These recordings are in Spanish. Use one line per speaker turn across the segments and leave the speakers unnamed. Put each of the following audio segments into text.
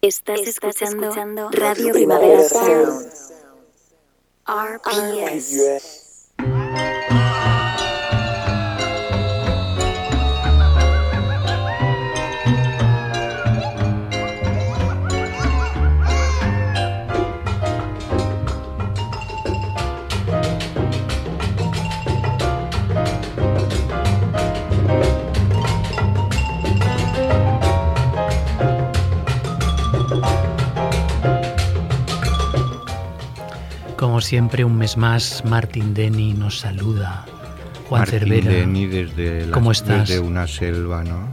Estás, escuchando, Radio Primavera Sound. RPS.
Como siempre, un mes más, Martín Denny nos saluda. Juan
Martín
Cervera.
Denny desde, la-
¿Cómo estás?
desde una selva, ¿no?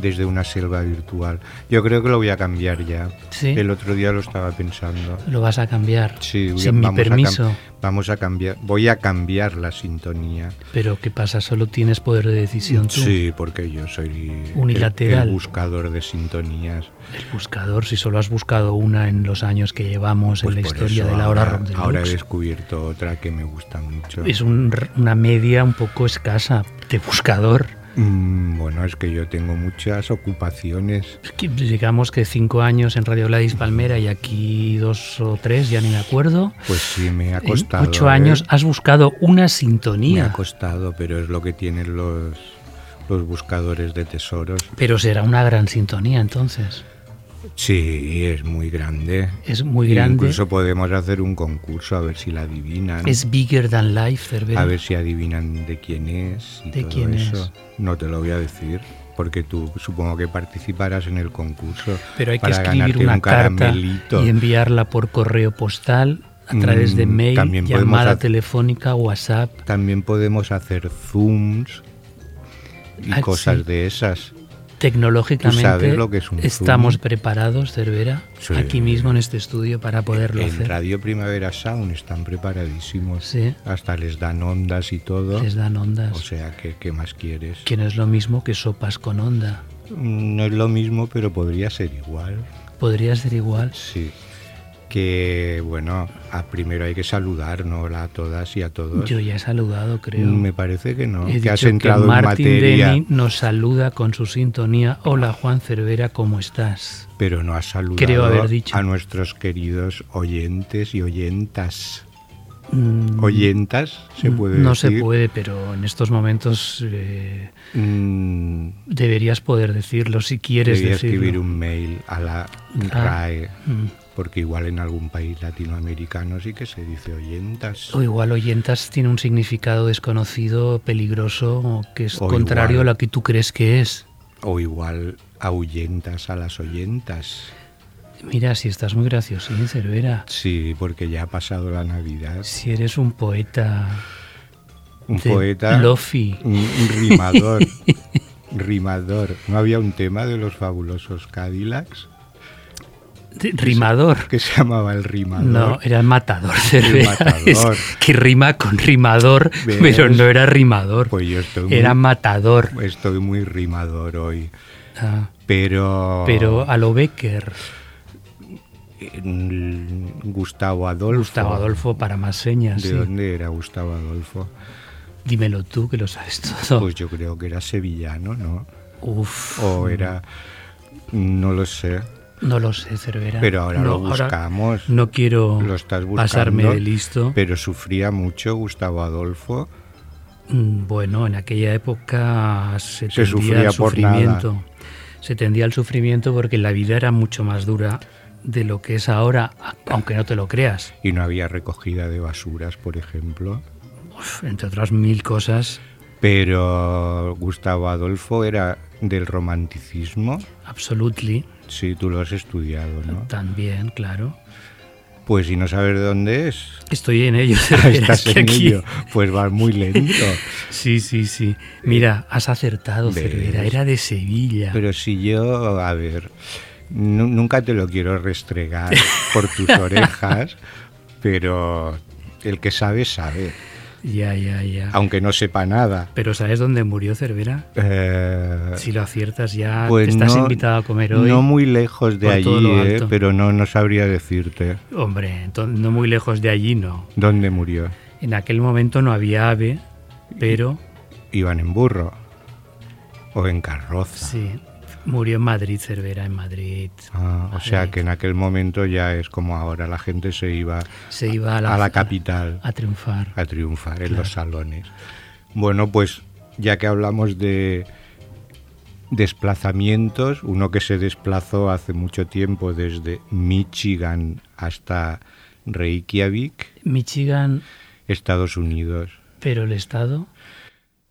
Desde una selva virtual. Yo creo que lo voy a cambiar ya.
¿Sí?
El otro día lo estaba pensando.
¿Lo vas a cambiar?
Sí, voy
Sin mi
a
permiso.
vamos a cambiar. Voy a cambiar la sintonía.
Pero ¿qué pasa? ¿Solo tienes poder de decisión tú?
Sí, porque yo soy el-
Unilateral.
El, buscador de sintonías.
El buscador, si solo has buscado una en los años que llevamos
Pues
en la
por
historia de la hora
ahora,
deluxe.
ahora he descubierto otra que me gusta mucho.
Es un una media un poco escasa de buscador.
Mm, bueno, es que yo tengo muchas ocupaciones.
Digamos que cinco años en Radio Gladys Palmera y aquí dos o tres, ya ni me acuerdo.
Pues sí, me ha
En
costado.
ocho
¿eh?
años has buscado una
Me ha
sintonía.
costado, pero es lo que tienen los, los buscadores de tesoros.
Pero será una gran sintonía entonces.
Sí, es muy grande.
Es muy grande.
Incluso podemos hacer un concurso a ver si la adivinan.
Es bigger than life, Cervera.
A ver si adivinan de quién es y
¿De
todo
quién
eso.
es?
No te lo voy a decir, porque tú supongo que participarás en el concurso.
Pero hay que escribir una
un
carta y enviarla por correo postal, a través de
Mm,
mail,
también
llamada telefónica, WhatsApp.
También podemos hacer zooms y
Ah,
cosas
sí.
de esas.
Tecnológicamente
¿Tú sabes lo que es un
estamos
zoom?
preparados, Cervera,
Sí.
aquí mismo en este estudio para poderlo
en
hacer.
Radio Primavera Sound están preparadísimos.
Sí.
Hasta les dan ondas y todo.
Les dan ondas,
O sea, ¿qué, qué más quieres?
que no es lo mismo que sopas con onda.
Mm, No es lo mismo, pero podría ser igual.
Podría ser igual.
Sí. Que, bueno, a primero hay que saludar, ¿no? A todas y a todos.
Yo ya he saludado, creo.
Me parece que no.
He
que has entrado
que
en
Martín
materia,
Denny nos saluda con su sintonía. Hola Juan Cervera, ¿cómo estás?
pero no has saludado
Creo haber dicho.
a nuestros queridos oyentes y oyentas.
Mm,
¿Oyentas? ¿Se puede
no
decir?
se puede, pero en estos momentos eh,
Mm,
deberías poder decirlo si quieres decirlo.
escribir un mail a la RAE,
Mm.
Porque igual en algún país latinoamericano sí que se dice oyentas.
O igual oyentas tiene un significado desconocido, peligroso, que es
O
contrario
igual-
a lo que tú crees que es.
O igual ahuyentas a las oyentas.
Mira, si estás muy gracioso, ¿eh, Cervera.
Sí, porque ya ha pasado la Navidad.
Si eres un poeta
Un poeta,
lofi.
un, rimador. rimador. ¿No había un tema de los fabulosos Cadillacs
rimador.
que se llamaba el rimador?
No, era matador, Cervera.
matador.
Que rima con rimador,
¿Ves?
pero no era rimador.
Pues yo estoy muy,
Era matador.
estoy muy rimador hoy.
Ah,
Pero...
pero a lo Becker.
Gustavo Adolfo.
Gustavo Adolfo para más señas.
¿De
sí.
dónde era Gustavo Adolfo?
Dímelo tú, que lo sabes todo.
Pues yo creo que era sevillano, ¿no?
Uf,
O era... No lo sé.
No lo sé, Cervera.
Pero ahora
No,
lo buscamos.
no quiero
Lo estás buscando.
pasarme de listo.
Pero sufría mucho Gustavo Adolfo.
Mm, Bueno, en aquella época se,
Se
tendía al
nada.
sufrimiento. Se tendía al sufrimiento porque la vida era mucho más dura de lo que es ahora, aunque no te lo creas.
Y no había recogida de basuras, por ejemplo.
Uf, entre otras mil cosas,
Pero Gustavo Adolfo era del romanticismo.
absolutely,
Sí, tú lo has estudiado, ¿no?
también, claro.
Pues si no sabes de dónde es,
Estoy en ello, Cervera,
estás en
aquí-
ello, pues vas muy lento.
Sí, sí, sí. Mira, has acertado,
¿Ves?
Cervera, era de Sevilla.
Pero si yo, a ver, nu- nunca te lo quiero restregar por tus orejas, pero el que sabe, sabe,
Ya, ya, ya.
aunque no sepa nada.
Pero ¿sabes dónde murió Cervera?
Eh,
Si lo aciertas ya
pues
te estás
no-
invitado a comer hoy.
No muy lejos de allí, eh, pero no, no sabría decirte
Hombre, no muy lejos de allí, no.
dónde murió.
En aquel momento no había ave, pero
Iban en burro o en carroza.
sí. Murió en Madrid, Cervera, en Madrid.
Ah, o sea que en aquel momento ya es como ahora, la gente se iba,
Se iba a la,
a la capital
a triunfar.
a triunfar en los salones. Bueno, pues ya que hablamos de desplazamientos, uno que se desplazó hace mucho tiempo desde Michigan hasta Reykjavik,
Michigan,
Estados Unidos.
pero el estado.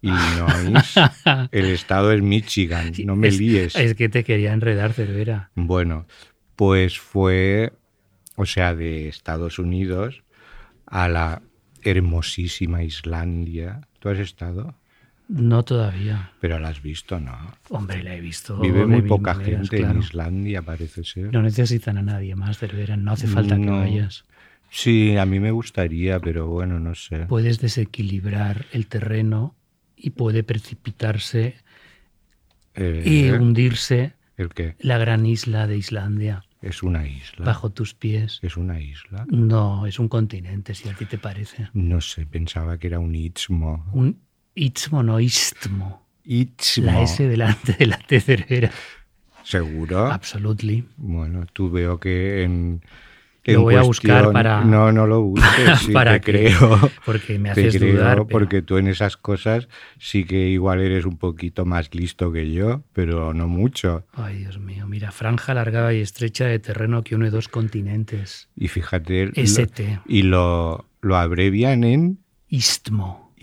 Illinois, el estado es Michigan, no me
es,
líes.
Es que te quería enredar, Cervera.
Bueno, pues fue, o sea, de Estados Unidos a la hermosísima Islandia. ¿Tú has estado?
No todavía.
Pero la has visto, ¿no?
Hombre, la he visto.
Vive muy poca gente en. Islandia, parece ser.
No necesitan a nadie más, Cervera. No hace falta que vayas.
Sí, a mí me gustaría, pero bueno, no sé.
Puedes desequilibrar el terreno y puede precipitarse
Eh,
y hundirse
¿El qué?
la gran isla de Islandia
Es una isla.
bajo tus pies.
¿Es una isla?
No, es un continente, si a ti te parece.
No sé, pensaba que era un istmo.
Un istmo, no istmo.
Istmo.
La S delante de la T Cervera.
¿Seguro?
Absolutely.
Bueno, tú veo que en...
Lo
en
voy a buscar para-
No, no lo busques, sí,
Para
te
que-
creo.
Porque me haces
creo,
dudar. pero-
porque tú en esas cosas sí que igual eres un poquito más listo que yo, pero no mucho.
Ay, Dios mío. Mira, franja alargada y estrecha de terreno que une dos continentes.
Y fíjate, lo-
ST.
y lo, lo abrevian en...
Istmo.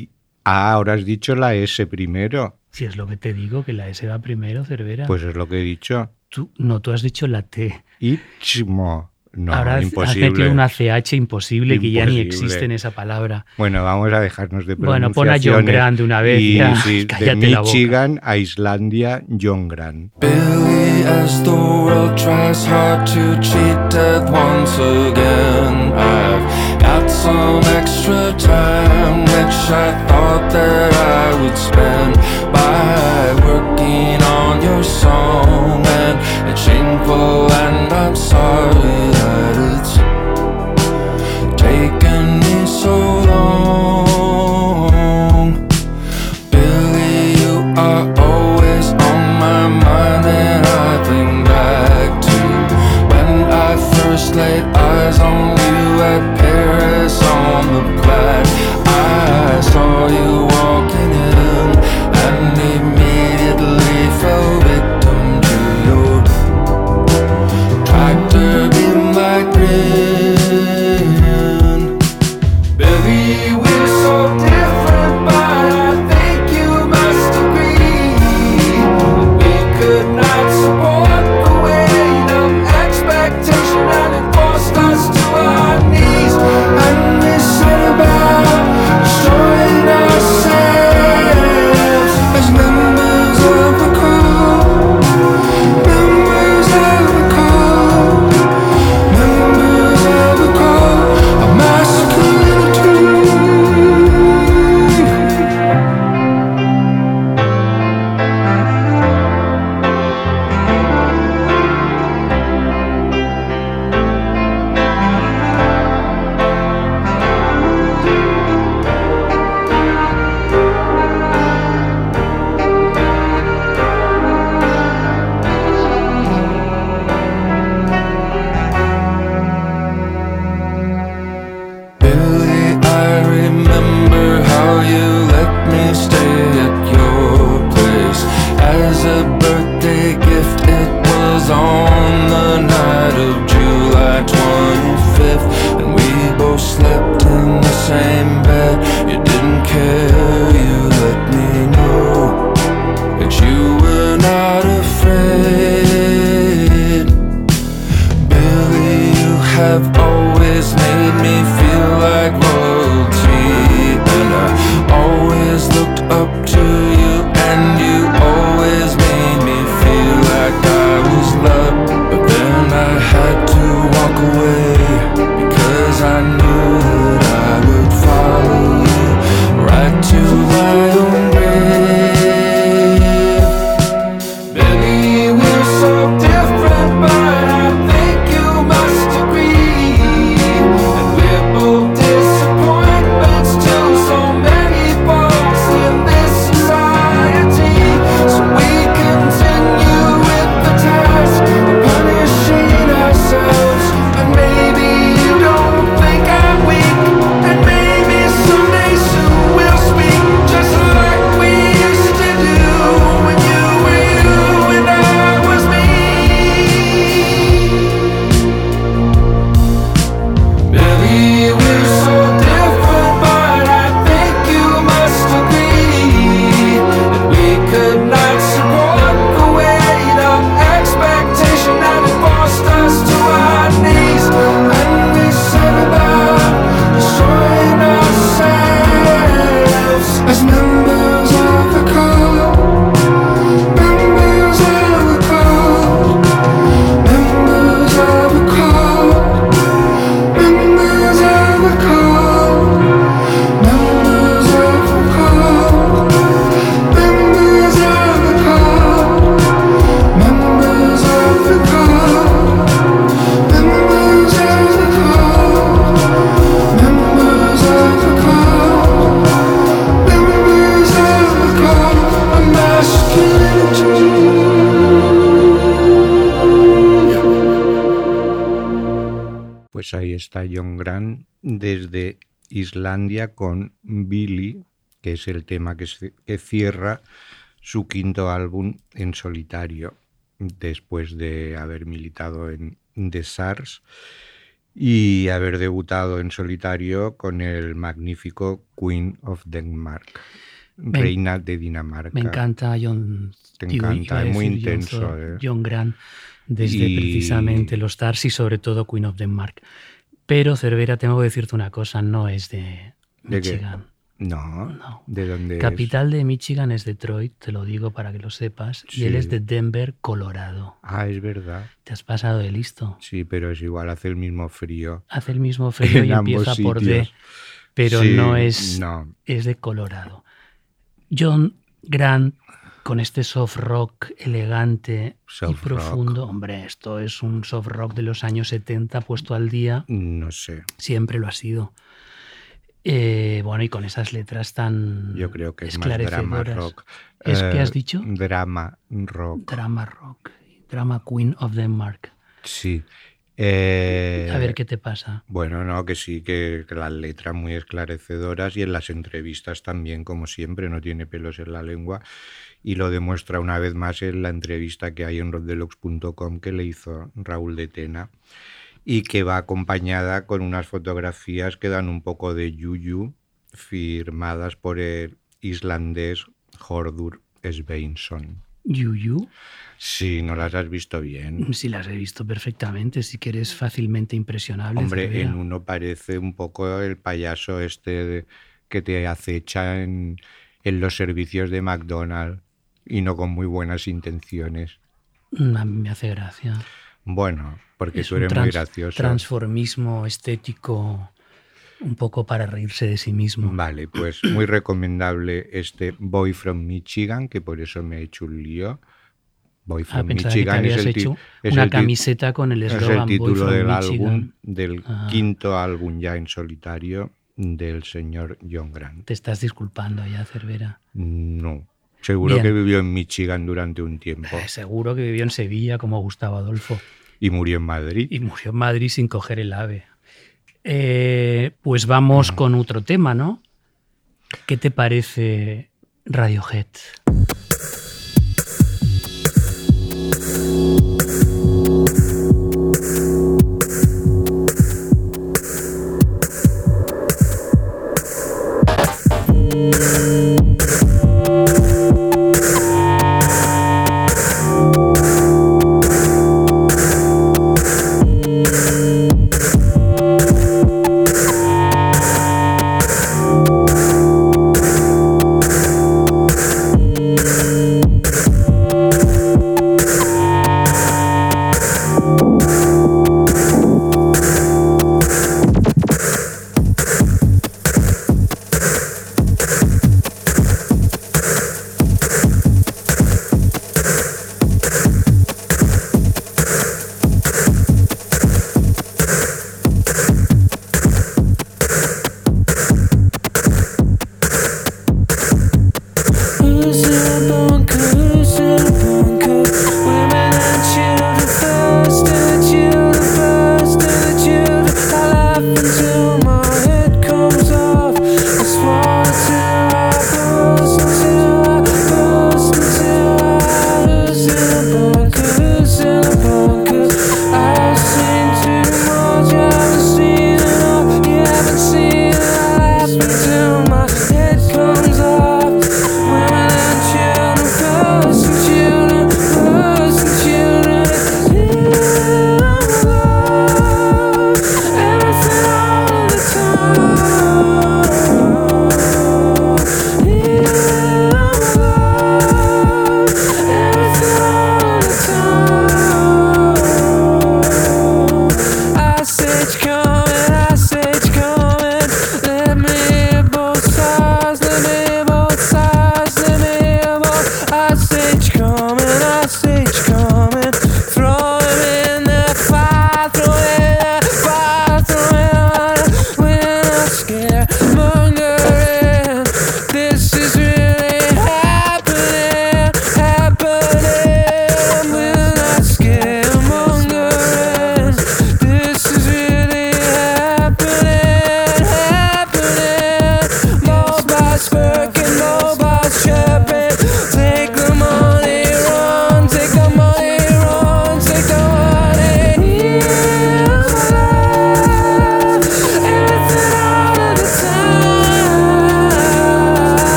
Ah, ahora has dicho la S primero.
Si es lo que te digo, que la S va primero, Cervera.
Pues es lo que he dicho.
Tú, no, tú has dicho la T.
Istmo. No,
Ahora has- has
imposible.
metido una CH imposible que ya ni
Imposible.
existe en esa palabra.
Bueno, vamos a dejarnos de
Bueno, pon a John
pronunciaciones.
Grant de una vez,
Y,
ya,
sí, de
cállate la boca.
Michigan a Islandia, John Grant.
Billy, as the world tries hard to cheat death once again, I've got some extra time which I thought that I would spend by working on your song. And it's shameful, and I'm sorry that it's taken me so long. Billy, you are always on my mind and I think back to when I first laid eyes on you at Paris on the Plaid. I saw you
Islandia con Billy, que es el tema que, se- que cierra su quinto álbum en solitario, después de haber militado en The SARS y haber debutado en solitario con el magnífico Queen of Denmark,
Me-
reina de Dinamarca.
Me encanta John.
Te encanta, es muy
John
intenso, eh.
John Grant, desde
Y-
precisamente los Stars y sobre todo Queen of Denmark. Pero Cervera, tengo que decirte una cosa, no es de. Michigan.
No,
No.
¿de dónde es?
Capital de Michigan es Detroit, te lo digo para que lo sepas, y él
Sí.
es de Denver, Colorado.
Ah, es verdad.
Te has pasado de listo.
Sí, pero es igual, hace el mismo frío.
Hace el mismo frío y empieza por D,
sitios.
pero
Sí,
no es,
No,
es de Colorado. John Grant con este soft rock elegante
Soft
y
rock.
profundo. Hombre, esto es un soft rock de los años 70 puesto al día.
no sé.
Siempre lo ha sido. Eh, bueno, y con esas letras tan
Yo creo que es más drama rock.
¿Es
Eh,
que has dicho?
Drama rock.
Drama rock. Drama Queen of Denmark.
Sí. Eh,
A ver qué te pasa.
Bueno, no, que sí, que, que las letras muy esclarecedoras y en las entrevistas también, como siempre, no tiene pelos en la lengua. Y lo demuestra una vez más en la entrevista que hay en roddeluxe.com que le hizo Raúl de Tena y que va acompañada con unas fotografías que dan un poco de yuyu, firmadas por el islandés Hordur Sveinsson.
Yuyu,
Sí, no las has visto bien.
sí las he visto perfectamente, sí que eres fácilmente impresionable.
Hombre, en uno parece un poco el payaso este que te acecha en, en los servicios de McDonald's y no con muy buenas intenciones.
Mm, A mí me hace gracia.
Bueno, porque
Es
tú muy gracioso.
transformismo estético un poco para reírse de sí mismo.
Vale, pues muy recomendable este Boy from Michigan, que por eso me ha hecho un lío. Boy
Ah,
from
pensaba que te
Michigan es el, ti-
hecho
es
una
el
camiseta con el
es el
eslogan Boy
título
from
del álbum, del
Ah.
quinto álbum ya en solitario del señor John Grant.
Te estás disculpando ya, Cervera.
No. Seguro
Bien.
que vivió en Michigan durante un tiempo
Eh, seguro que vivió en Sevilla como Gustavo Adolfo
y murió en Madrid.
y murió en Madrid sin coger el ave. Eh, pues vamos con otro tema, ¿no? ¿Qué te parece Radiohead?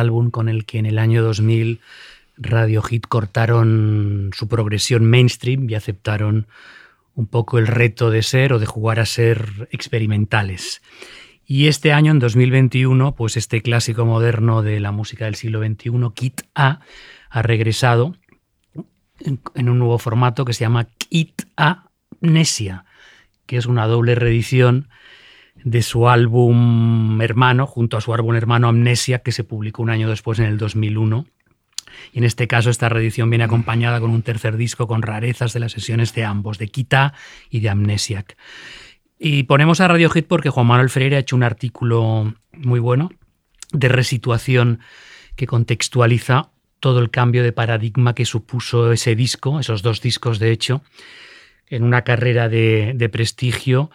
Álbum con el que en el año 2000 Radio Hit cortaron su progresión mainstream y aceptaron un poco el reto de ser o de jugar a ser experimentales. Y este año, en 2021, pues este clásico moderno de la música del siglo XXI, Kit A, ha regresado en, un nuevo formato que se llama Kit Amnesia, que es una doble reedición de su álbum hermano, junto a su álbum hermano Amnesia, que se publicó un año después, en el 2001. Y en este caso esta reedición viene acompañada con un tercer disco con rarezas de las sesiones de ambos, de Kita y de Amnesiac. Y ponemos a Radiohead porque Juan Manuel Freire ha hecho un artículo muy bueno de resituación que contextualiza todo el cambio de paradigma que supuso ese disco, esos dos discos de hecho, en una carrera de, de prestigio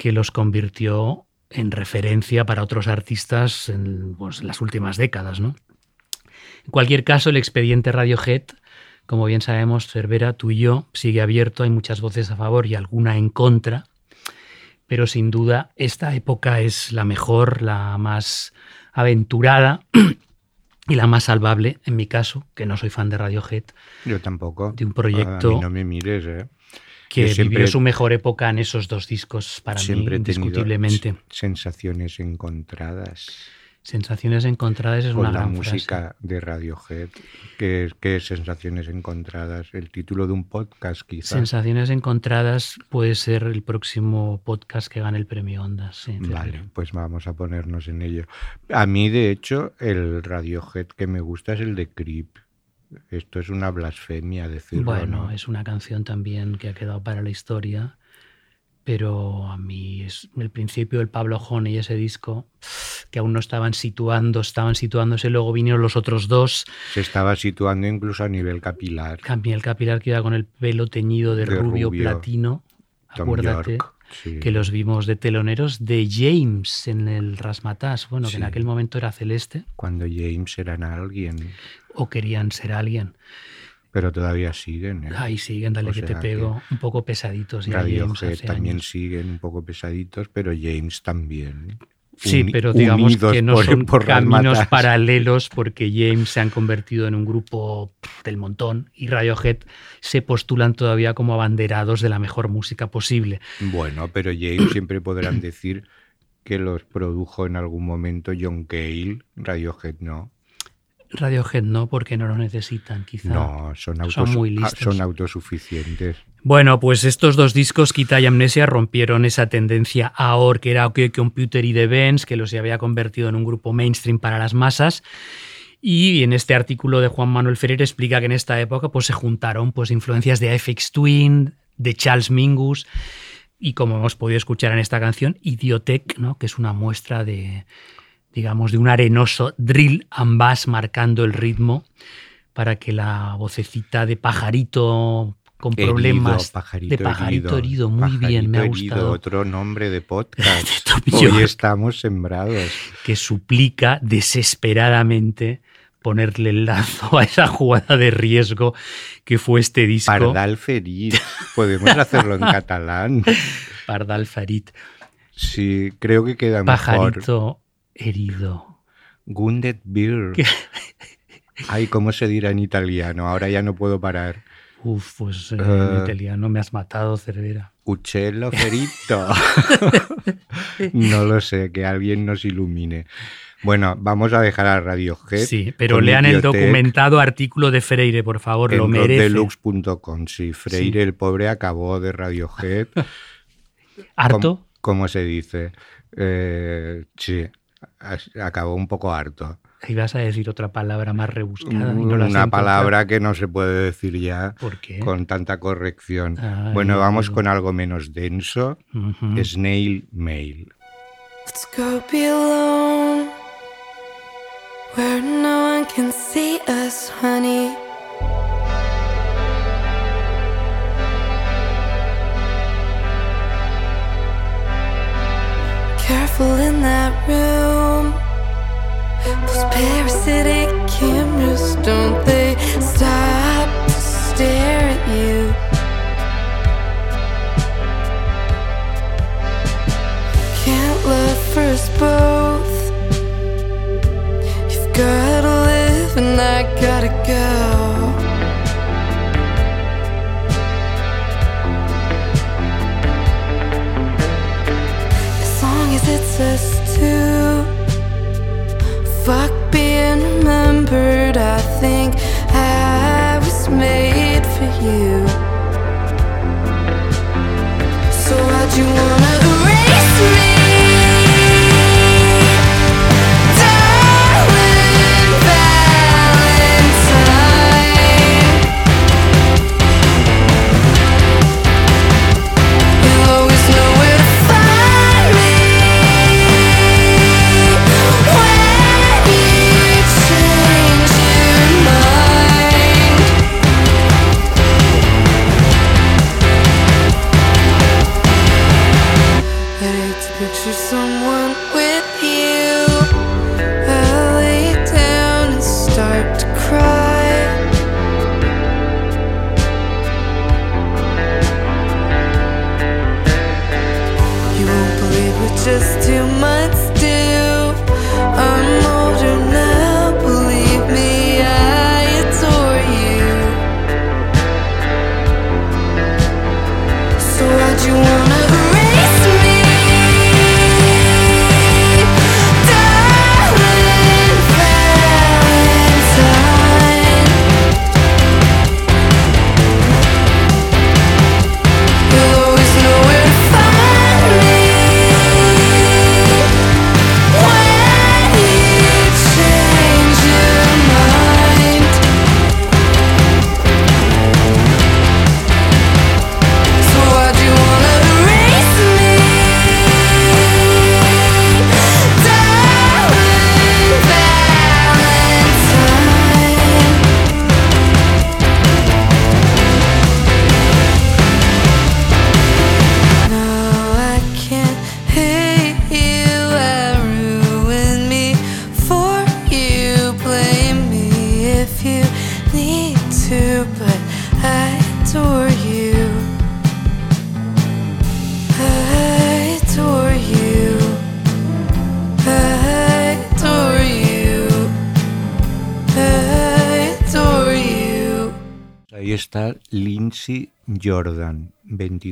que los convirtió en referencia para otros artistas en pues, las últimas décadas. ¿no? En cualquier caso, el expediente Radiohead, como bien sabemos, Cervera, tú y yo, sigue abierto, hay muchas voces a favor y alguna en contra, pero sin duda esta época es la mejor, la más aventurada y la más salvable, en mi caso, que no soy fan de Radiohead.
Yo tampoco.
De un proyecto.
no me mires, ¿eh?
Que vivió su mejor época en esos dos discos para
siempre
mí, indiscutiblemente.
sensaciones encontradas.
Sensaciones encontradas es
Con
una
la
gran
música de Radiohead. ¿Qué, ¿Qué sensaciones encontradas? El título de un podcast, quizás.
Sensaciones encontradas puede ser el próximo podcast que gane el premio Ondas. Sí,
vale, pues vamos a ponernos en ello. A mí, de hecho, el Radiohead que me gusta es el de Creep. Esto es una blasfemia decirlo.
Bueno,
¿no?
es una canción también que ha quedado para la historia, pero a mí es el principio del Pablo Honey, ese disco, que aún no estaban situando, estaban situándose, luego vinieron los otros dos.
Se estaba situando incluso a nivel capilar.
También el capilar que iba con el pelo teñido de,
De
rubio,
rubio.
platino.
Tom
Acuérdate
York, sí.
que los vimos de teloneros de James en el Rasmatas, bueno, que en
Sí.
aquel momento era celeste,
Cuando James eran alguien.
O querían ser alguien.
Pero todavía siguen. ¿eh?
Ahí siguen, dale
O
que te pego, un poco pesaditos ya James
Radiohead
hace
también
años.
siguen un poco pesaditos, pero James también.
Sí,
Uni-
pero digamos que no
por-
son
por
caminos paralelos porque James se han convertido en un grupo del montón y Radiohead se postulan todavía como abanderados de la mejor música posible.
Bueno, pero James siempre podrán decir que los produjo en algún momento John Cale, Radiohead no.
Radiohead no, porque no lo necesitan, quizá.
No, son,
Son
autos-
muy
ah,
listos.
son autosuficientes.
Bueno, pues estos dos discos, Quita y Amnesia, rompieron esa tendencia AOR, que era OK Computer y The Benz, que los había convertido en un grupo mainstream para las masas. Y en este artículo de Juan Manuel Ferrer explica que en esta época pues, se juntaron pues, influencias de FX Twin, de Charles Mingus y, como hemos podido escuchar en esta canción, Idiotech, ¿no? que es una muestra de, digamos, de un arenoso drill and bass marcando el ritmo para que la vocecita de pajarito con
Herido,
problemas
pajarito
de pajarito herido,
herido,
muy bien, me ha
pajarito herido,
gustado.
Otro nombre de podcast.
De
Hoy estamos sembrados.
que suplica desesperadamente ponerle el lazo a esa jugada de riesgo que fue este disco.
Pardal feliz. Podemos hacerlo en catalán.
Pardal Farid.
Sí, creo que queda mejor.
Herido.
Wounded Beer.
¿Qué?
Ay, ¿cómo se dirá en italiano? Ahora ya no puedo parar.
Uf, pues eh,
Eh.
en italiano me has matado, Cervera.
Uccello ferito. no lo sé, que alguien nos ilumine. Bueno, vamos a dejar a Radiohead.
Sí, pero lean el documentado artículo de Freire, por favor, lo merece.
roddeluxe.com. Sí, Freire, el pobre, acabó de Radiohead.
¿Harto?
¿Cómo, cómo se dice? Eh, sí, acabó un poco harto.
Ibas a decir otra palabra más rebuscada. y no la
Una palabra que no se puede decir ya
¿Por qué?
con tanta corrección.
Ay,
bueno, vamos con algo menos denso.
Ujú.
Snail Mail.
Let's go be alone where no one can see us, honey. Careful in that room. Those parasitic cameras, don't they stop to stare at you? Can't love for us both. You've gotta live and I
gotta go.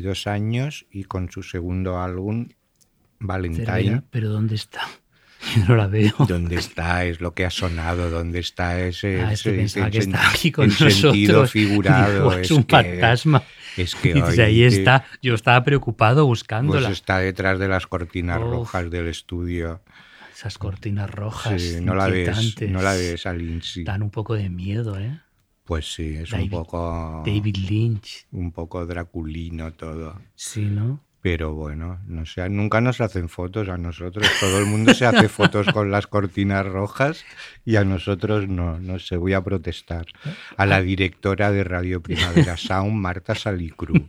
22 años y con su segundo álbum,
Cervera,
Valentine.
pero ¿dónde está? Yo no la veo.
¿Dónde está? Es lo que ha sonado. ¿Dónde está ese,
Ah, es que
ese- ese
que estaba aquí con nosotros.
sentido figurado?
Digo, es un
que-
fantasma.
Es que
Dices,
hoy
ahí está. Yo estaba preocupado
Pues
buscándola.
está detrás de las cortinas
Uf.
rojas del estudio.
Esas cortinas rojas.
Sí, no la ves, no la ves a Lindsay.
Dan un poco de miedo, ¿eh?
Pues sí, es
David-
un poco
David Lynch.
un poco draculino todo.
Sí, ¿no?
Pero bueno, no sé, nunca nos hacen fotos a nosotros. Todo el mundo se hace fotos con las cortinas rojas y a nosotros no. No sé, voy a protestar. A la directora de Radio Primavera Sound, Marta Salicru,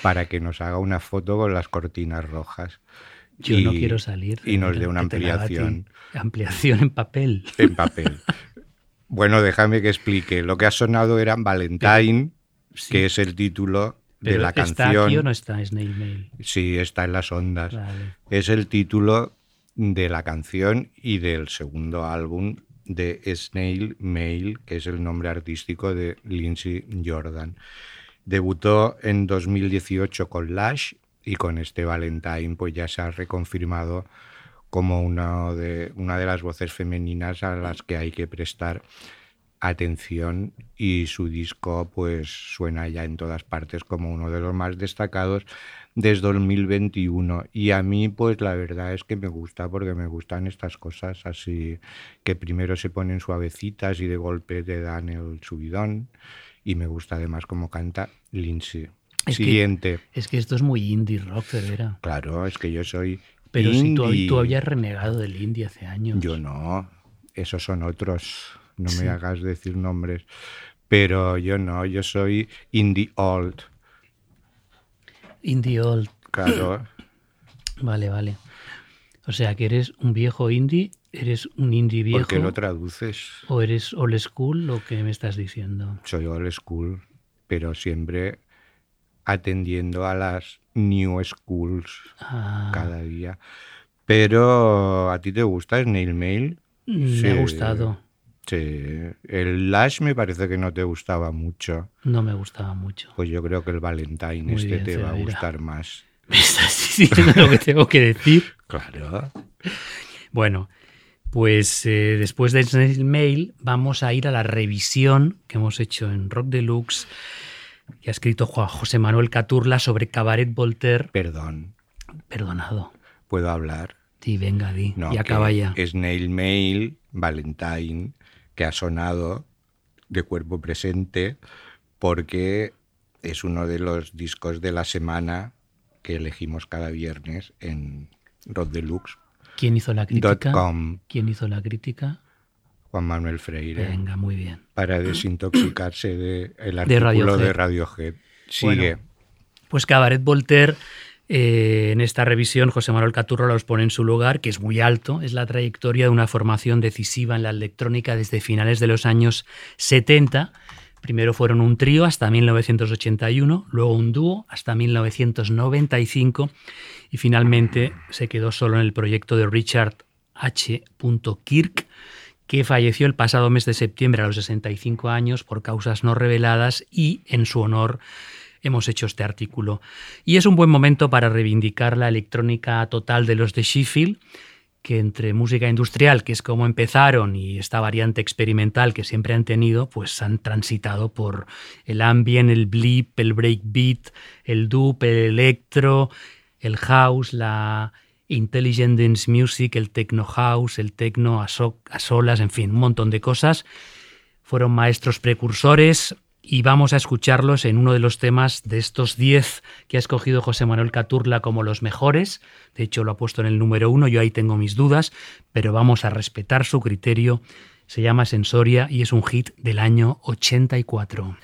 para que nos haga una foto con las cortinas rojas.
Yo no quiero salir.
Y nos dé una ampliación
Ampliación en papel.
en papel. Bueno, déjame que explique. Lo que ha sonado era Valentine,
Sí.
que es el título de la
¿Está
canción.
aquí o no está Snail Mail?
Sí, está en las ondas.
Vale.
Es el título de la canción y del segundo álbum de Snail Mail, que es el nombre artístico de Lindsay Jordan. Debutó en 2018 con Lash y con este Valentine pues ya se ha reconfirmado como una de, una de las voces femeninas a las que hay que prestar atención y su disco pues suena ya en todas partes como uno de los más destacados desde 2021 y a mí pues la verdad es que me gusta porque me gustan estas cosas así que primero se ponen suavecitas y de golpe te dan el subidón y me gusta además como canta Lindsay.
Es que-
Siguiente.
Es que esto es muy indie rock, Cervera.
Claro, es que yo soy
Pero si tú, tú habías renegado del indie hace años.
Yo no, esos son otros, no
Sí.
me hagas decir nombres. Pero yo no, yo soy indie old,
Indie old.
claro.
Vale, vale. O sea, que eres un viejo indie, eres un indie viejo.
¿Por qué lo traduces?
¿O eres old school lo que me estás diciendo?
Soy old school, pero siempre atendiendo a las new schools
Ah,
cada día. Pero ¿a ti te gusta Snail Mail?
me
sí.
ha gustado.
Sí, el Lash me parece que no te gustaba mucho.
No me gustaba mucho.
Pues yo creo que el Valentine
Muy
este
bien,
te va a gustar más.
¿Me estás diciendo lo que tengo que decir?
Claro.
Bueno, Pues eh, después de Snail Mail vamos a ir a la revisión que hemos hecho en Rock Deluxe que ha escrito Juan José Manuel Caturla sobre Cabaret Voltaire.
Perdón,
Perdonado.
¿puedo hablar?
Sí, venga, di.
No,
y acaba ya.
Snail Mail, Valentine, que ha sonado de cuerpo presente porque es uno de los discos de la semana que elegimos cada viernes en Rock Deluxe.
¿Quién hizo la crítica?
.com,
¿Quién hizo la crítica?
Juan Manuel Freire,
Venga, muy bien.
para desintoxicarse del el
De
artículo de
Radiohead.
Radiohead. Sigue.
Pues Cabaret Voltaire, eh, en esta revisión, José Manuel Caturro los pone en su lugar, que es muy alto. Es la trayectoria de una formación decisiva en la electrónica desde finales de los años 70. Primero fueron un trío hasta 1981, luego un dúo hasta 1995 y finalmente se quedó solo en el proyecto de Richard H. Kirk, que falleció el pasado mes de septiembre a los 65 años por causas no reveladas y en su honor hemos hecho este artículo. Y es un buen momento para reivindicar la electrónica total de los de Sheffield, que entre música industrial, que es como empezaron, y esta variante experimental que siempre han tenido, pues han transitado por el ambient, el blip, el breakbeat, el dub, el electro, el house, la intelligent dance music, el techno house, el techno a, a solas, en fin, un montón de cosas. Fueron maestros precursores y vamos a escucharlos en uno de los temas de estos 10 que ha escogido José Manuel Caturla como los mejores. De hecho, lo ha puesto en el número uno, yo ahí tengo mis dudas, pero vamos a respetar su criterio. Se llama Sensoria y es un hit del año 84.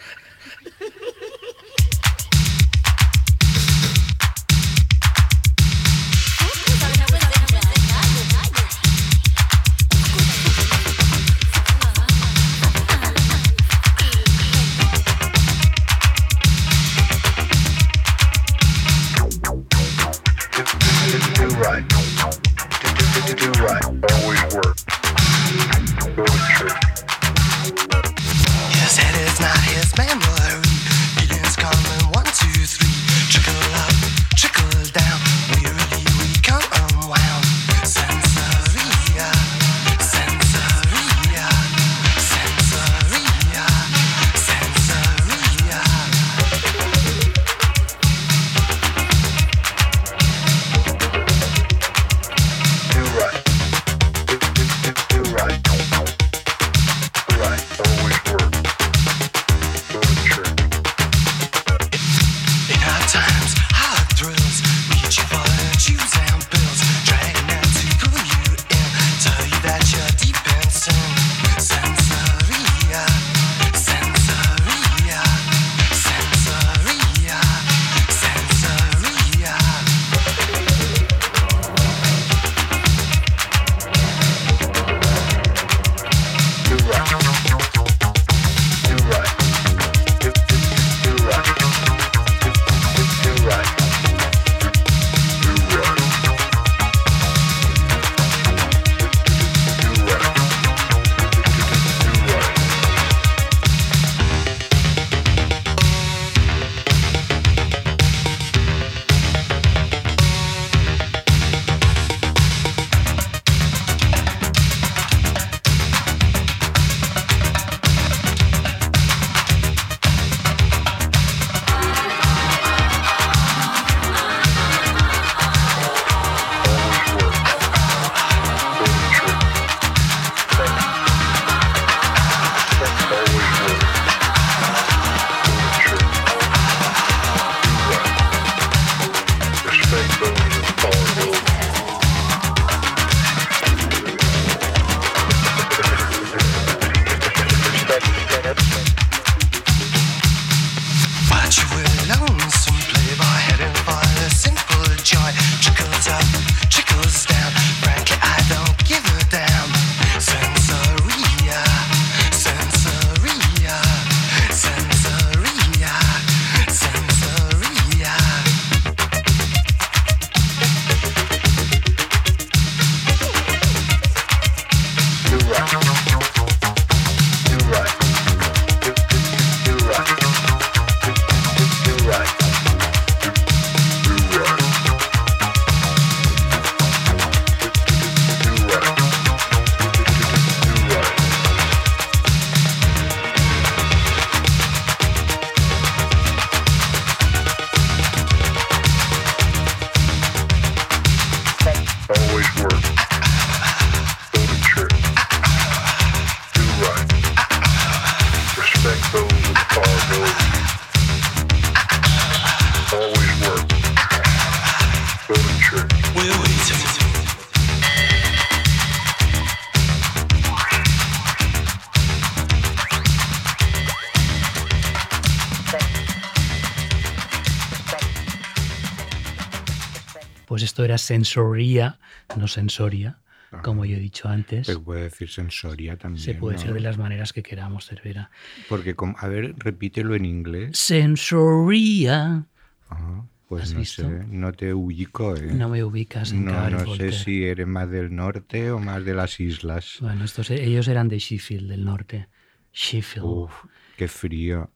Sensoría, no sensoria, como yo he dicho antes.
Se puede decir sensoria también.
Se puede
¿no?
ser de las maneras que queramos, Cervera.
Porque, com- a ver, repítelo en inglés.
Sensoría.
Ajá, pues
¿Has
no
visto?
sé, no te ubico, ¿eh?
No me ubicas en
No, no sé si eres más del norte o más de las islas.
Bueno, estos, ellos eran de Sheffield, del norte. Sheffield.
Uf, qué frío.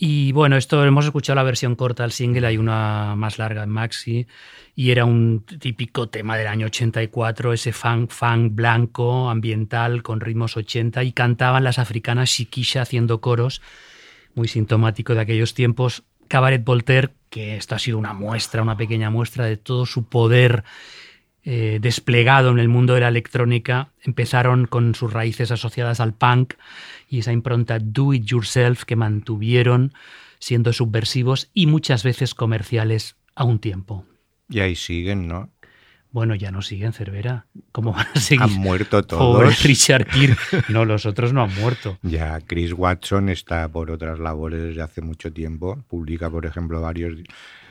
Y bueno, esto hemos escuchado la versión corta del single, hay una más larga en Maxi, y era un típico tema del año 84, ese funk, funk blanco, ambiental, con ritmos 80, y cantaban las africanas Shikisha haciendo coros, muy sintomático de aquellos tiempos. Cabaret Voltaire, que esto ha sido una muestra, una pequeña muestra de todo su poder eh, desplegado en el mundo de la electrónica, empezaron con sus raíces asociadas al punk y esa impronta do it yourself que mantuvieron siendo subversivos y muchas veces comerciales a un tiempo.
Y ahí siguen, ¿no?
Bueno, ya no siguen Cervera. ¿Cómo van a seguir?
Han muerto
Pobre
todos.
Richard Gere. No, los otros no han muerto.
Ya, Chris Watson está por otras labores desde hace mucho tiempo. Publica, por ejemplo, varios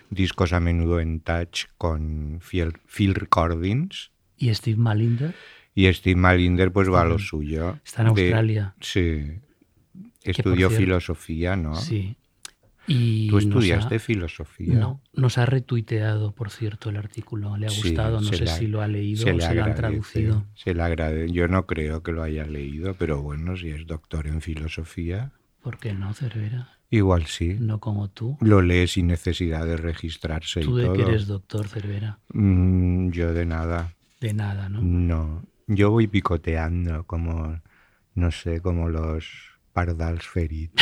discos a menudo en touch con Phil, Phil Recordings.
¿Y Steve Malinder?
Y Steve Malinder, pues va a lo suyo.
Está en
De-
Australia.
sí.
por
Estudió
cierto-
filosofía, ¿no?
Sí. Y
¿Tú estudiaste
ha-
filosofía?
No, nos ha retuiteado, por cierto, el artículo. Le ha
Sí,
gustado, no
se
sé
le-
si lo ha leído
se
o
le
se lo han traducido.
Se le agradece. Yo no creo que lo haya leído, pero bueno, si es doctor en filosofía,
¿Por qué no, Cervera?
Igual sí.
No como tú.
Lo lee sin necesidad de registrarse
Tú
y
de
todo.
que eres doctor, Cervera.
Mm, yo de nada.
De nada, ¿no?
No. Yo voy picoteando como, no sé, como los pardals ferit.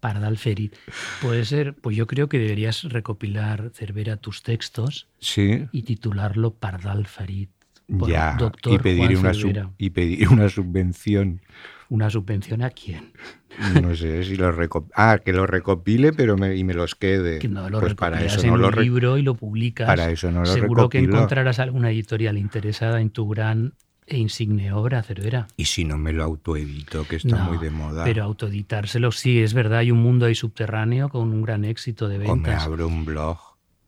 Pardal Ferit. Puede ser, pues yo creo que deberías recopilar, Cervera, tus textos
Sí,
y titularlo Pardal Ferit. Por
ya.
Doctor
Y pedir, una sub- y pedir una subvención.
¿Una subvención a quién?
No sé si lo recopile. Ah, que lo recopile pero me, y me los quede.
Que no lo
pues para eso
en
no lo
un libro y lo publicas.
para eso no lo
Seguro que encontrarás alguna editorial interesada en tu gran e insigne obra, Cervera.
Y si no me lo autoedito, que está
No,
muy de moda.
Pero autoeditárselo, sí, es verdad, hay un mundo ahí subterráneo con un gran éxito de
o me
ventas.
abro un blog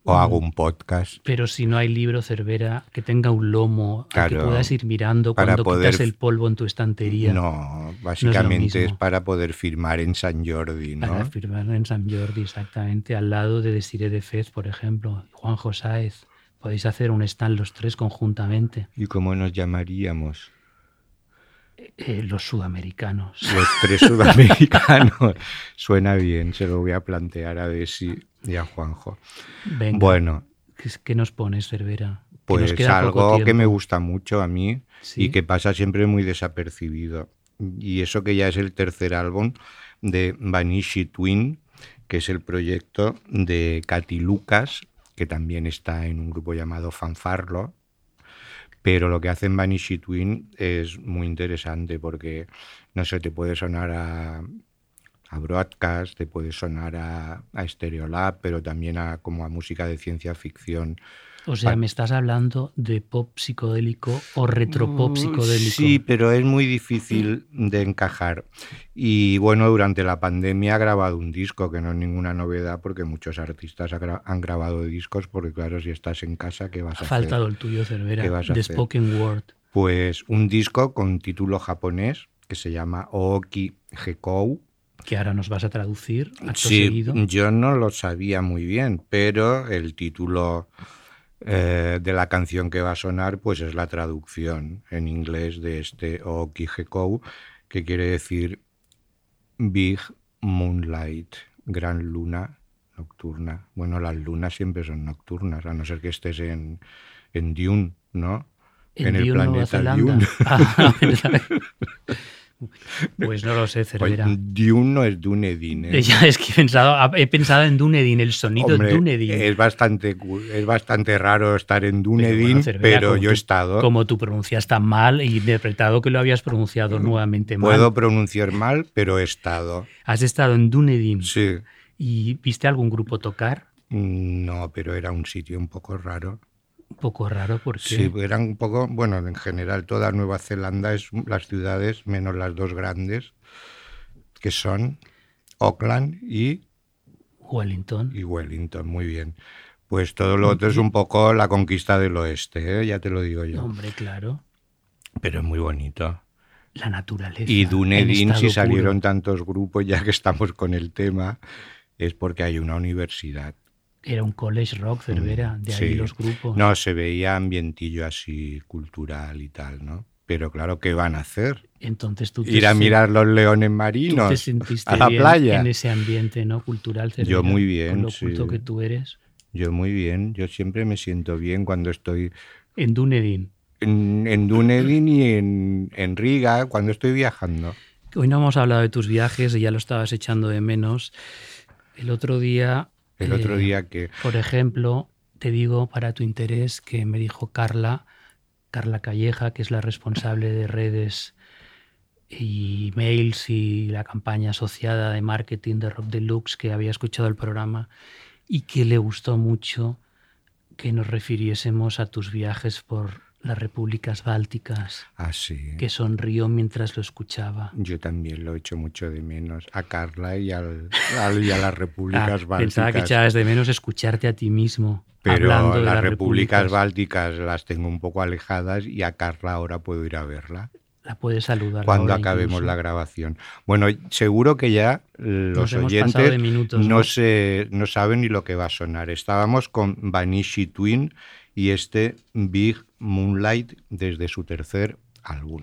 o hago un podcast.
Pero si no hay libro Cervera que tenga un lomo al que
Claro,
puedas ir mirando
para
cuando
poder-
quitas el polvo en tu estantería
No, básicamente es, para poder firmar en San Jordi, ¿no?
para firmar en San Jordi, exactamente, al lado de Desiré de Fez, por ejemplo, Juan Josáez. Podéis hacer un stand los tres conjuntamente,
¿Y cómo nos llamaríamos?
eh, los sudamericanos.
Los tres sudamericanos. Suena bien, se lo voy a plantear a Desi y a Juanjo.
Venga,
Bueno,
¿qué, nos pones, Cervera? Que
pues
poco
algo que me gusta mucho a mí
Sí.
y que pasa siempre muy desapercibido. Y eso que ya es el tercer álbum de Vanishi Twin, que es el proyecto de Katy Lucas, que también está en un grupo llamado Fanfarlo. Pero lo que hace en Vanishi Twin es muy interesante porque, no sé, te puede sonar a, a Broadcast, te puede sonar a, a Stereolab, pero también a, como a música de ciencia ficción.
O sea, me estás hablando de pop psicodélico o retropop
Mm,
psicodélico.
Sí, pero es muy difícil de encajar. Y bueno, durante la pandemia ha grabado un disco, que no es ninguna novedad, porque muchos artistas ha han grabado discos, porque claro, si estás en casa, ¿qué vas
Ha
a
faltado
hacer?
el tuyo, Cervera.
¿Qué vas a
The
hacer?
Spoken Word.
Pues un disco con título japonés que se llama Ooki Hekou.
Que ahora nos vas a traducir
Sí,
seguido.
yo no lo sabía muy bien, pero el título eh, de la canción que va a sonar pues es la traducción en inglés de este Ooki Hekou, que quiere decir Big Moonlight, gran luna nocturna. Bueno, las lunas siempre son nocturnas, a no ser que estés en, en Dune, ¿no?
En,
el
Dune, Nueva
planeta
Zelanda.
Dune.
Ah. pues no lo sé, Cervera.
Dune no es Dunedin. ¿eh?
Ya es que he pensado, he pensado en Dunedin, el sonido
Hombre,
Dunedin.
Es bastante, es bastante raro estar en Dunedin,
bueno,
pero,
Cervera,
yo he estado.
Como tú pronuncias tan mal e interpretado que lo habías pronunciado nuevamente mal.
Puedo pronunciar mal, pero he estado.
Has estado en Dunedin
Sí.
y viste algún grupo tocar.
No, pero era un sitio un poco raro.
Un poco raro porque
Sí, eran un poco, bueno, en general toda Nueva Zelanda es las ciudades, menos las dos grandes, que son Auckland y
Wellington.
y Wellington, muy bien.
Pues todo lo otro es un poco la conquista del oeste, ¿eh? ya te lo digo yo.
Hombre, claro.
Pero es muy bonito.
La naturaleza.
Y Dunedin, si salieron
puro.
tantos grupos, ya que estamos con el tema, es porque hay una universidad.
Era un college rock, Cervera, de ahí
Sí.
los grupos.
No, se veía ambientillo así cultural y tal, ¿no? Pero claro, ¿qué van a hacer?
Entonces tú te
Ir a mirar los leones
tú
marinos
te sentiste
a la
bien
playa.
en ese ambiente no cultural Cervera,
Yo muy bien,
con lo culto
sí.
que tú eres
Yo muy bien, yo siempre me siento bien cuando estoy
en Dunedin
en, en Dunedin y en, en Riga, cuando estoy viajando.
hoy no hemos hablado de tus viajes y ya lo estabas echando de menos el otro día
El otro
eh,
día que...
por ejemplo te digo para tu interés que me dijo Carla Carla Calleja que es la responsable de redes y mails y la campaña asociada de marketing de Rock Deluxe que había escuchado el programa y que le gustó mucho que nos refiriésemos a tus viajes por las repúblicas bálticas,
Así.
que sonrió mientras lo escuchaba.
Yo también lo echo mucho de menos. A Carla y, al, al- y a las
Ah,
repúblicas bálticas.
pensaba que echabas de menos escucharte a ti mismo.
Pero
hablando de
las,
las
repúblicas bálticas las tengo un poco alejadas y a Carla ahora puedo ir a verla
La puedes saludar.
cuando acabemos
incluso.
la grabación. Bueno, seguro que ya los
pasado
oyentes
de minutos,
no,
¿no?
se- no saben ni lo que va a sonar. Estábamos con Vanishi Twin y este Big Moonlight desde su tercer álbum.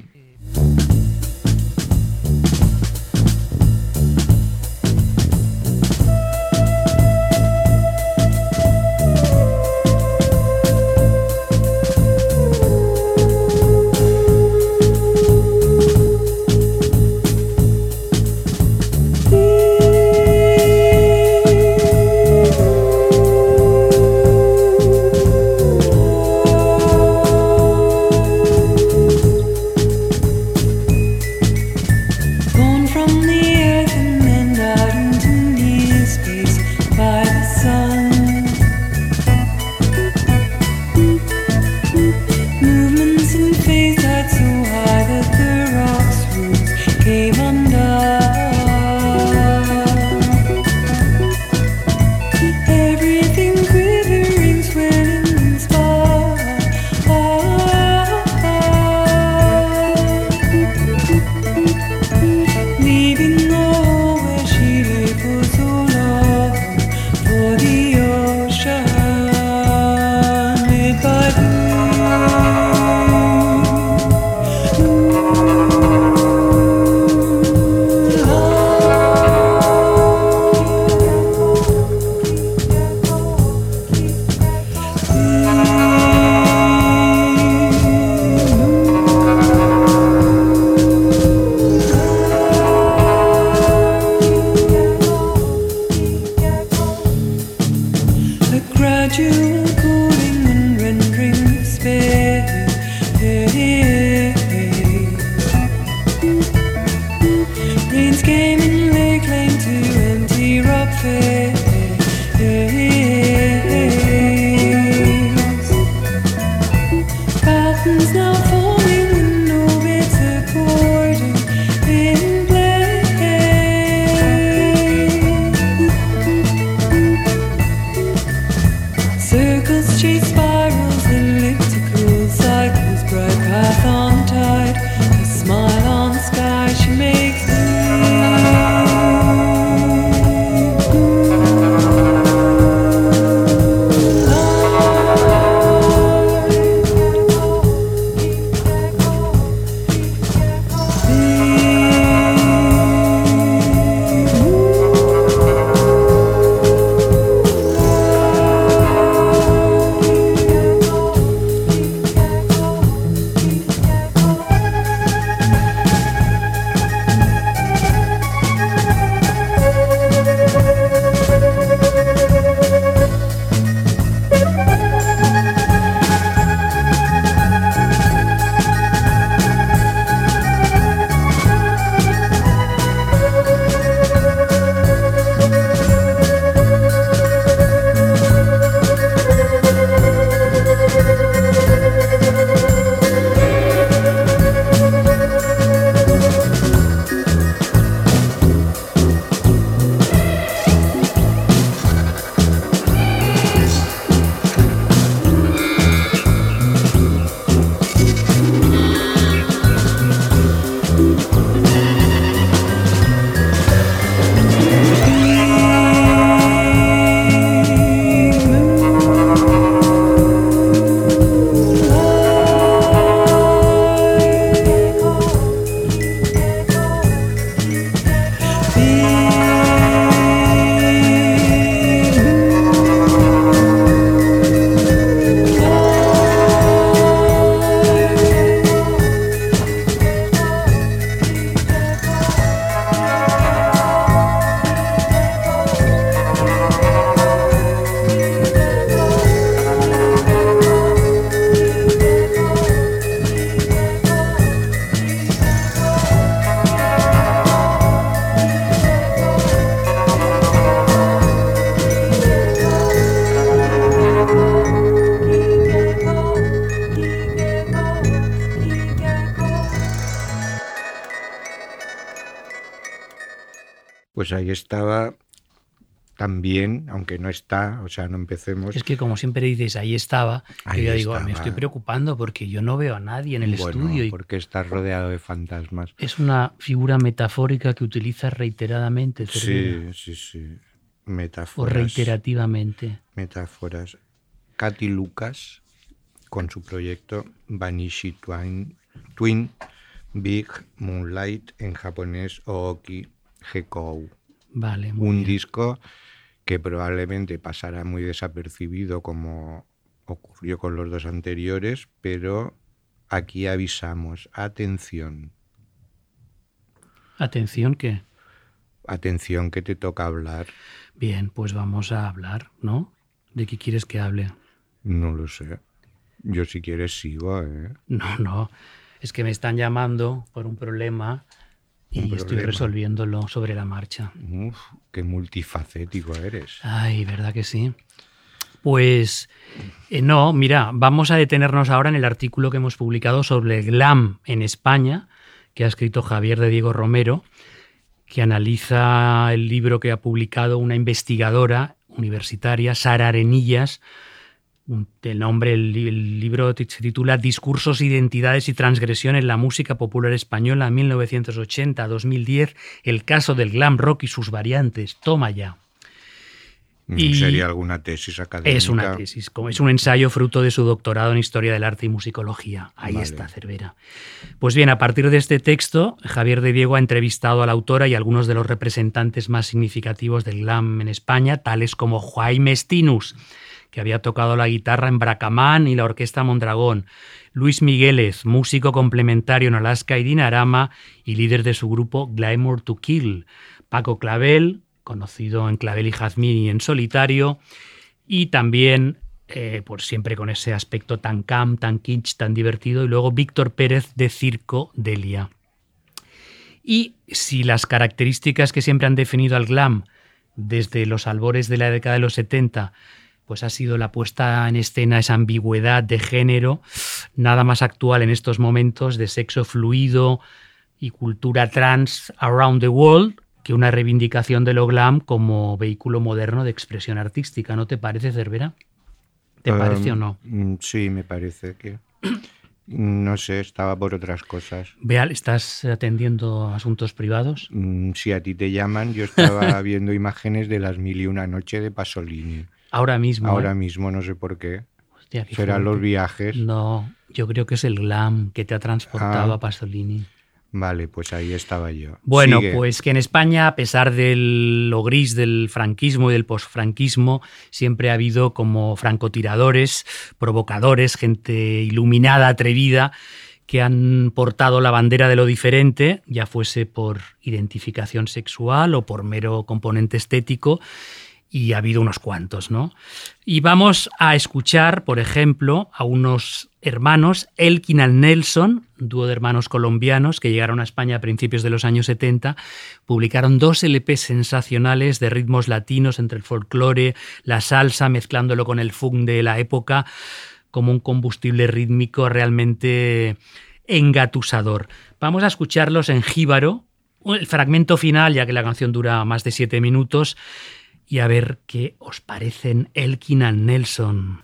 Estaba también, aunque no está, o sea, no empecemos.
Es que como siempre dices, ahí estaba,
Ahí
yo digo, me estoy preocupando porque yo no veo a nadie en el
Bueno,
estudio. Y
porque estás rodeado de fantasmas.
es una figura metafórica que utilizas reiteradamente,
Sí, sí, sí.
o
Metáforas.
reiterativamente.
Metáforas. Katy Lucas, con su proyecto Vanishi Twin, Twin Big Moonlight, en japonés Ooki Hekou.
Vale, muy
Un
bien.
disco que probablemente pasará muy desapercibido como ocurrió con los dos anteriores, pero aquí avisamos, atención,
Atención que,
atención que te toca hablar.
bien, pues vamos a hablar, ¿no? ¿De qué quieres que hable?
No lo sé. Yo si quieres sigo, ¿eh?
No, no, es que me están llamando por un problema y estoy resolviéndolo sobre la marcha.
Uf, qué multifacético eres.
Ay, ¿verdad que sí? Pues eh, no, mira, vamos a detenernos ahora en el artículo que hemos publicado sobre el glam en España, que ha escrito Javier de Diego Romero, que analiza el libro que ha publicado una investigadora universitaria, Sara Arenillas. El nombre, el, li- el libro se titula Discursos, Identidades y Transgresión en la Música Popular Española 1980-2010, el caso del glam rock y sus variantes. Toma ya. Y-
¿Sería alguna tesis académica?
Es una tesis, es un ensayo fruto de su doctorado en Historia del Arte y Musicología. Ahí
Vale.
está, Cervera. Pues bien, a partir de este texto, Javier de Diego ha entrevistado a la autora y a algunos de los representantes más significativos del glam en España, tales como Jaime Stinus, que había tocado la guitarra en Bracamán y la Orquesta Mondragón, Luis Migueles, músico complementario en Alaska y Dinarama y líder de su grupo Glamour to Kill, Paco Clavel, conocido en Clavel y Jazmín y en solitario, y también, eh, por siempre con ese aspecto tan cam, tan kitsch, tan divertido, y luego Víctor Pérez de Circo Delia. Y si las características que siempre han definido al glam desde los albores de la década de los 70, pues ha sido la puesta en escena, esa ambigüedad de género, nada más actual en estos momentos, de sexo fluido y cultura trans around the world, que una reivindicación de lo glam como vehículo moderno de expresión artística. ¿No te parece, Cervera? ¿Te parece
Um,
o no?
mm, Sí, me parece que. No sé, estaba por otras cosas.
Veal, ¿estás atendiendo asuntos privados?
Mm, Si a ti te llaman, yo estaba viendo imágenes de las mil y una noche de Pasolini.
Ahora mismo.
Ahora
¿eh?
mismo no sé por qué.
Hostia, qué
Serán los viajes.
No, yo creo que es el glam que te ha transportado
Ah.
a Pasolini.
Vale, pues ahí estaba yo.
Bueno,
Sigue.
pues que en España, a pesar de lo gris del franquismo y del posfranquismo, siempre ha habido como francotiradores, provocadores, gente iluminada, atrevida, que han portado la bandera de lo diferente, ya fuese por identificación sexual o por mero componente estético, y ha habido unos cuantos, ¿no? Y vamos a escuchar, por ejemplo, a unos hermanos, Elkin and Nelson, dúo de hermanos colombianos que llegaron a España a principios de los años 70, publicaron dos LPs sensacionales de ritmos latinos entre el folclore, la salsa, mezclándolo con el funk de la época, como un combustible rítmico realmente engatusador. Vamos a escucharlos en jíbaro, el fragmento final, ya que la canción dura más de siete minutos, y a ver qué os parecen Elkin and Nelson.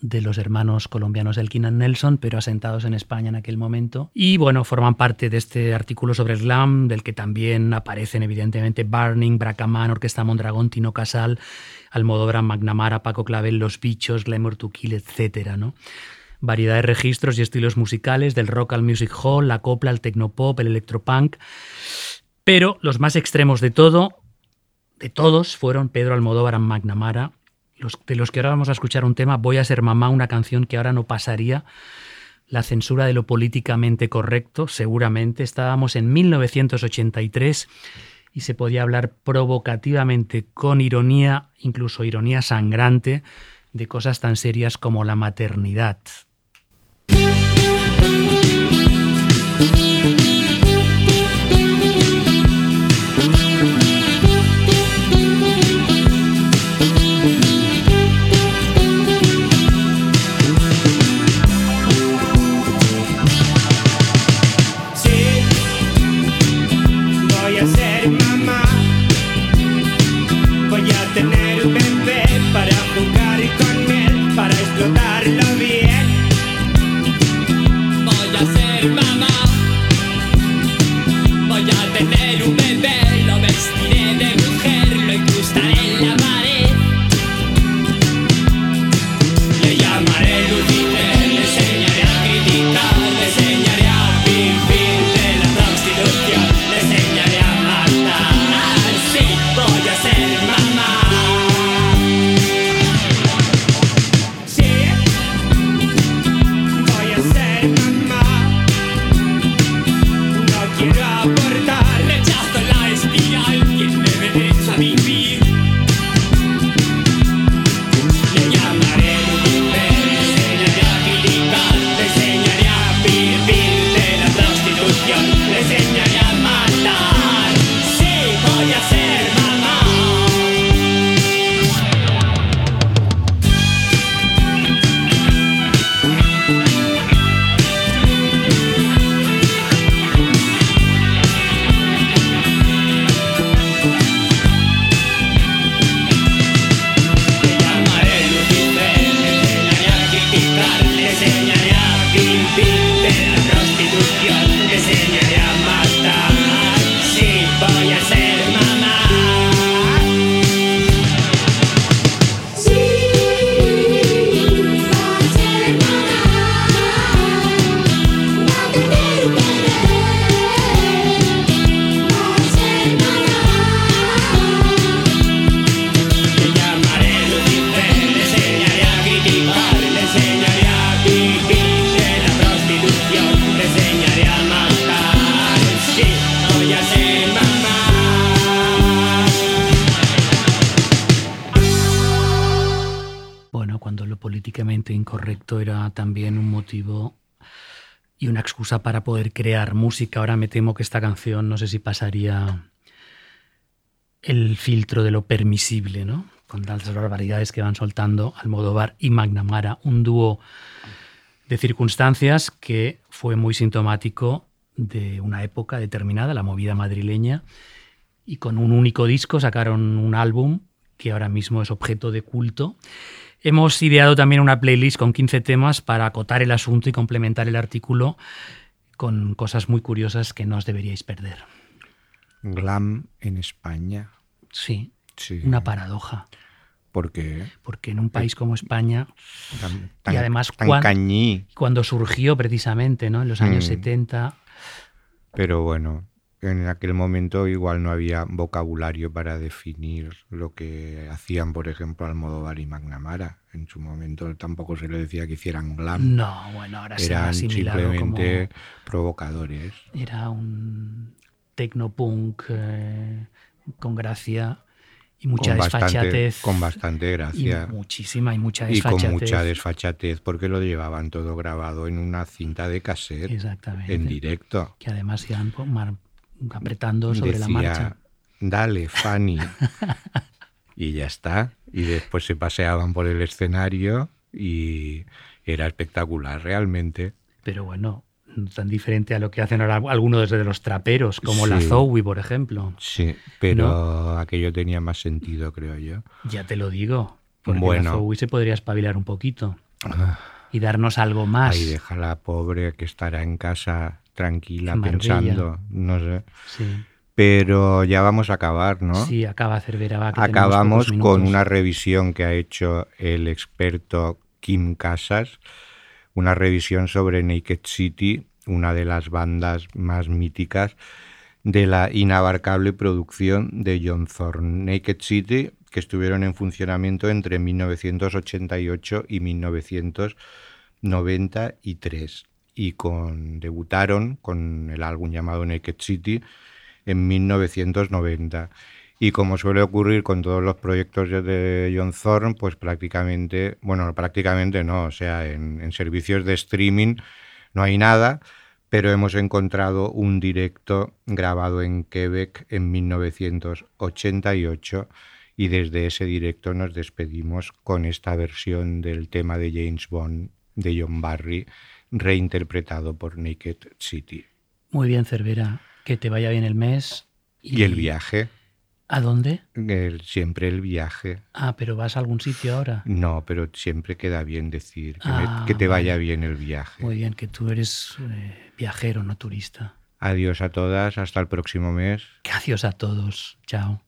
De los hermanos colombianos Elkin and Nelson, pero asentados en España en aquel momento. Y bueno, forman parte de este artículo sobre el glam, del que también aparecen evidentemente Burning, Bracaman, Orquesta Mondragón, Tino Casal, Almodóvar, Magnamara, Paco Clavel, Los Bichos, Glamour to Kill, etc. ¿no? Variedad de registros y estilos musicales, del rock al music hall, la copla, el tecnopop, el electropunk. Pero los más extremos de todo, de todos, fueron Pedro Almodóvar y Magnamara, de los que ahora vamos a escuchar un tema, Voy a ser mamá, una canción que ahora no pasaría la censura de lo políticamente correcto, seguramente. Estábamos en 1983 y se podía hablar provocativamente, con ironía, incluso ironía sangrante, de cosas tan serias como la maternidad.
Un
motivo y una excusa para poder crear música. Ahora me temo que esta canción no sé si pasaría el filtro de lo permisible, ¿no? Con las barbaridades que van soltando Almodóvar y Magnamara, un dúo de circunstancias que fue muy sintomático de una época determinada, la movida madrileña, y con un único disco sacaron un álbum que ahora mismo es objeto de culto. Hemos ideado también una playlist con 15 temas para acotar el asunto y complementar el artículo con cosas muy curiosas que no os deberíais perder.
Glam en España.
Sí,
Sí.
una paradoja,
¿Por qué?
porque en un país como España,
Tan,
Y además,
tan
cuan-
cañí.
cuando surgió precisamente ¿no? en los años
Mm.
70,
Pero bueno, en aquel momento igual no había vocabulario para definir lo que hacían, por ejemplo, Almodóvar y Magnamara. En su momento tampoco se le decía que hicieran glam.
no, bueno, ahora se
Eran
como
simplemente provocadores.
era un tecnopunk eh, con gracia y mucha
con bastante,
desfachatez.
con bastante
y
gracia.
muchísima y mucha
Y con
desfachatez.
mucha desfachatez porque lo llevaban todo grabado en una cinta de cassette
Exactamente.
en directo.
Que además po- mar- apretando sobre la marcha.
dale, Fanny. y ya está. Y después se paseaban por el escenario y era espectacular realmente.
Pero bueno, no tan diferente a lo que hacen ahora algunos de los traperos, como la. Zoe, por ejemplo.
Sí, pero aquello tenía más sentido, creo yo.
Ya te lo digo. Porque
Bueno.
la Zoe se podría espabilar un poquito y darnos algo más.
Ahí deja la pobre que estará en casa tranquila
En
pensando, no sé.
Sí,
Pero ya vamos a acabar, ¿no?
sí, acaba Cervera. va, que tenemos
Acabamos con una revisión que ha hecho el experto Kim Casas, una revisión sobre Naked City, una de las bandas más míticas de la inabarcable producción de John Thorne. Naked City, que estuvieron en funcionamiento entre 1988 y 1993 y debutaron con el álbum llamado Naked City en 1990. Y como suele ocurrir con todos los proyectos de John Thorne, pues prácticamente, bueno, prácticamente no, o sea, en, en servicios de streaming no hay nada, pero hemos encontrado un directo grabado en Quebec en 1988 y desde ese directo nos despedimos con esta versión del tema de James Bond de John Barry, reinterpretado por Naked City.
Muy bien, Cervera. Que te vaya bien el mes.
Y el viaje,
¿A dónde?
el- siempre el viaje.
Ah, pero vas a algún sitio ahora.
No, pero siempre queda bien decir que, me-
Ah,
que te vaya bien el viaje.
Muy bien, que tú eres eh, viajero, no turista.
Adiós a todas, hasta el próximo mes.
Adiós a todos. Chao.